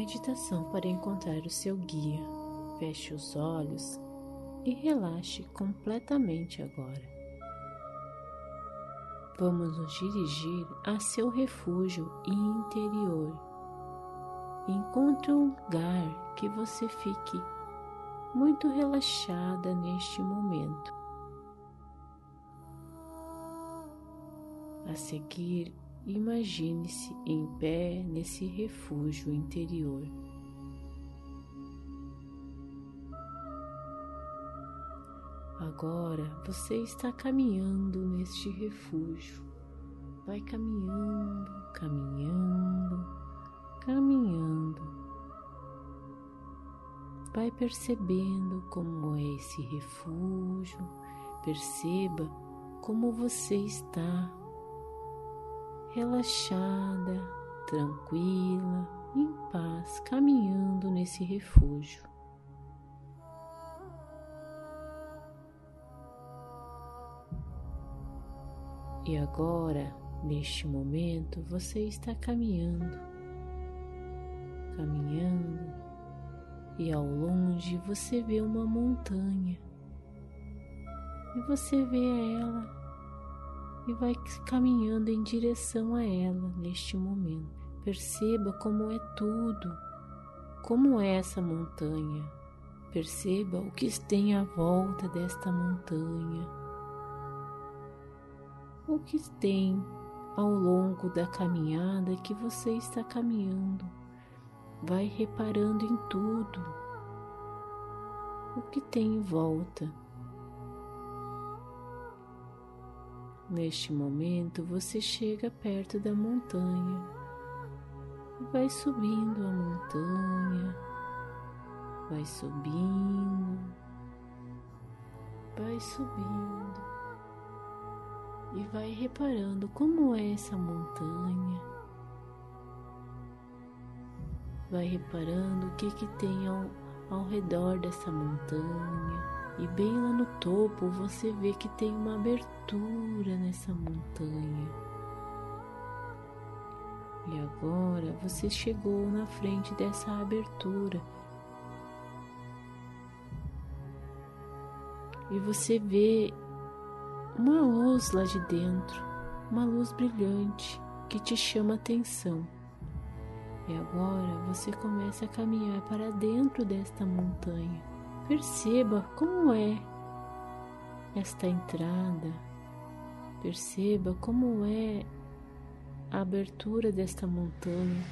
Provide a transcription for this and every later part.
Meditação para encontrar o seu guia. Feche os olhos e relaxe completamente agora. Vamos nos dirigir a seu refúgio interior. Encontre um lugar que você fique muito relaxada neste momento. A seguir, imagine-se em pé nesse refúgio interior. Agora você está caminhando neste refúgio. Vai caminhando, caminhando, caminhando. Vai percebendo como é esse refúgio. Perceba como você está relaxada, tranquila, em paz, caminhando nesse refúgio. E agora, neste momento, você está caminhando, caminhando, e ao longe você vê uma montanha, e você vê ela e vai caminhando em direção a ela neste momento. Perceba como é tudo, como é essa montanha. Perceba o que tem à volta desta montanha, o que tem ao longo da caminhada que você está caminhando. Vai reparando em tudo, o que tem em volta. Neste momento, você chega perto da montanha. E vai subindo a montanha, vai subindo, vai subindo. E vai reparando como é essa montanha. Vai reparando o que, que tem ao, ao redor dessa montanha e bem lá no topo você vê que tem uma abertura nessa montanha. E agora você chegou na frente dessa abertura. E você vê uma luz lá de dentro, uma luz brilhante que te chama atenção. E agora você começa a caminhar para dentro desta montanha. Perceba como é esta entrada, perceba como é a abertura desta montanha,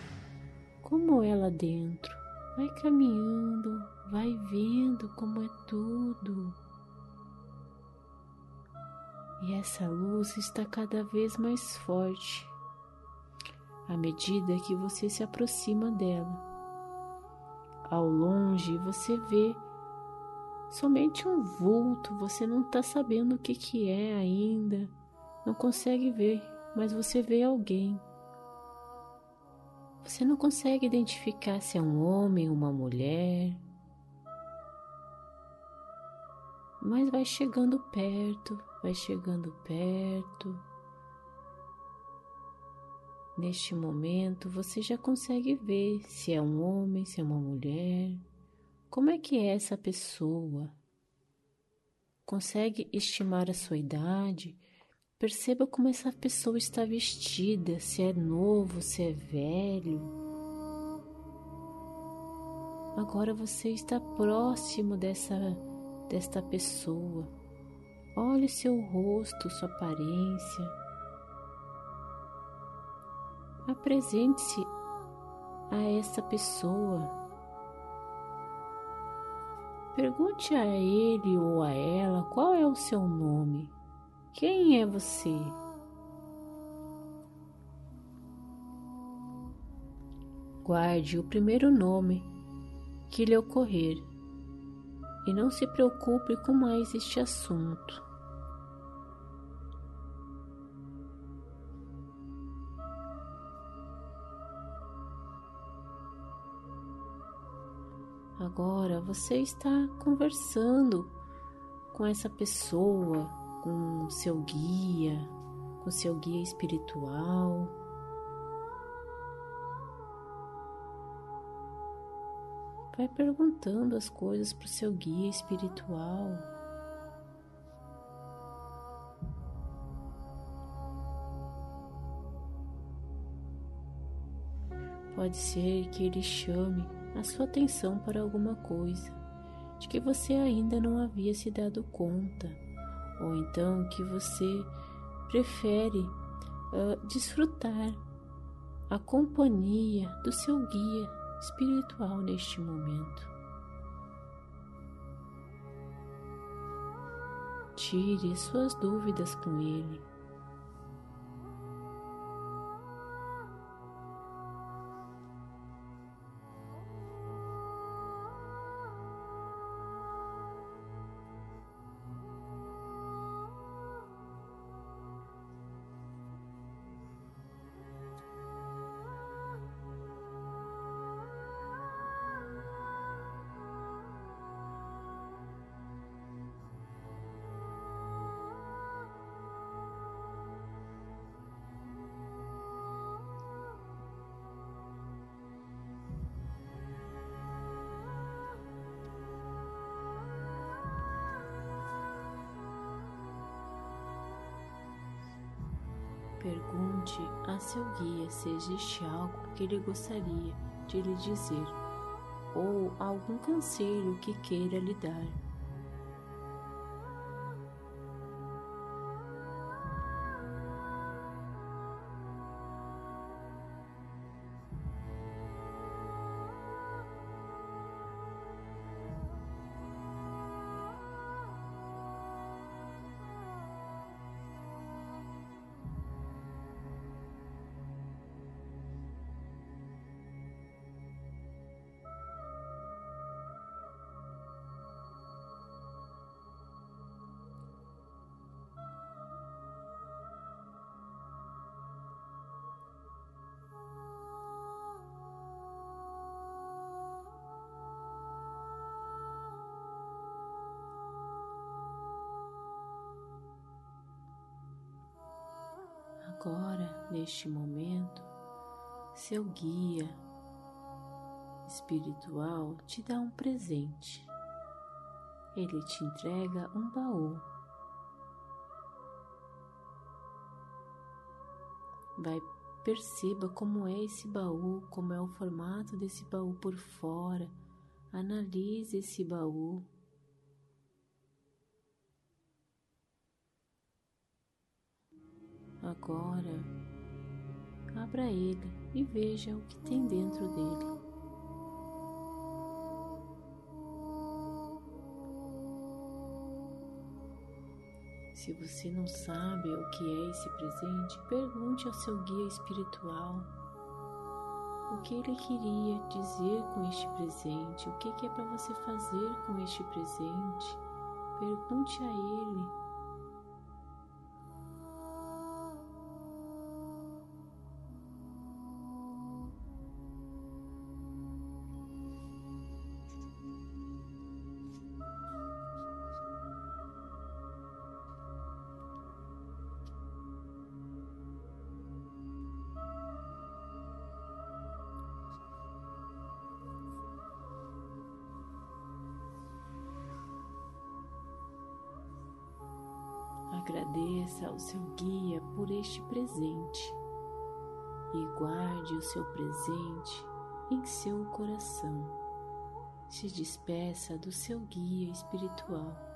como é lá dentro. Vai caminhando, vai vendo como é tudo. E essa luz está cada vez mais forte à medida que você se aproxima dela. Ao longe você vê somente um vulto, você não está sabendo o que, que é ainda, não consegue ver, mas você vê alguém. Você não consegue identificar se é um homem uma mulher, mas vai chegando perto, vai chegando perto. Neste momento você já consegue ver se é um homem, se é uma mulher. Como é que essa pessoa? Consegue estimar a sua idade? Perceba como essa pessoa está vestida, se é novo, se é velho. Agora você está próximo dessa desta pessoa. Olhe seu rosto, sua aparência. Apresente-se a essa pessoa Pergunte a ele ou a ela qual é o seu nome. Quem é você? Guarde o primeiro nome que lhe ocorrer e não se preocupe com mais este assunto. Agora você está conversando com essa pessoa, com seu guia, com seu guia espiritual. Vai perguntando as coisas para o seu guia espiritual. Pode ser que ele chame a sua atenção para alguma coisa de que você ainda não havia se dado conta, ou então que você prefere uh, desfrutar a companhia do seu guia espiritual neste momento. Tire suas dúvidas com ele. Pergunte a seu guia se existe algo que ele gostaria de lhe dizer ou algum conselho que queira lhe dar. Agora, neste momento, seu guia espiritual te dá um presente. Ele te entrega um baú. Vai perceba como é esse baú, como é o formato desse baú por fora. Analise esse baú. Agora, abra ele e veja o que tem dentro dele. Se você não sabe o que é esse presente, pergunte ao seu guia espiritual o que ele queria dizer com este presente, o que é para você fazer com este presente. Pergunte a ele Agradeça ao seu guia por este presente e guarde o seu presente em seu coração. Se despeça do seu guia espiritual.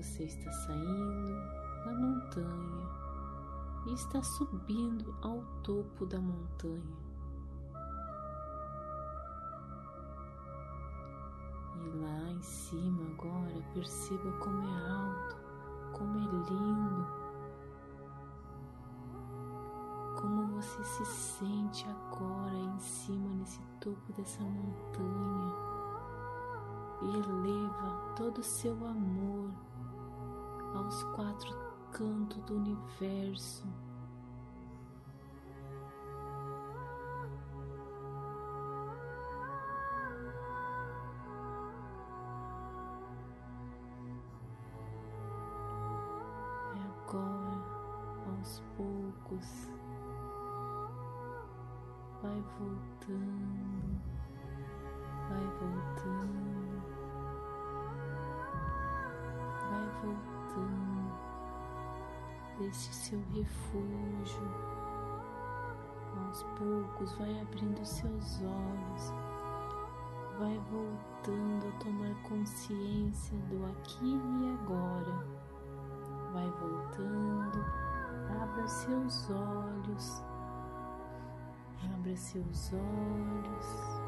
Você está saindo da montanha e está subindo ao topo da montanha. E lá em cima agora perceba como é alto, como é lindo, como você se sente agora em cima nesse topo dessa montanha e eleva todo o seu amor aos quatro cantos do universo. E agora, aos poucos, vai voltando, vai voltando, vai voltando desse seu refúgio. Aos poucos, vai abrindo seus olhos, vai voltando a tomar consciência do aqui e agora. Vai voltando, abra seus olhos, abra seus olhos.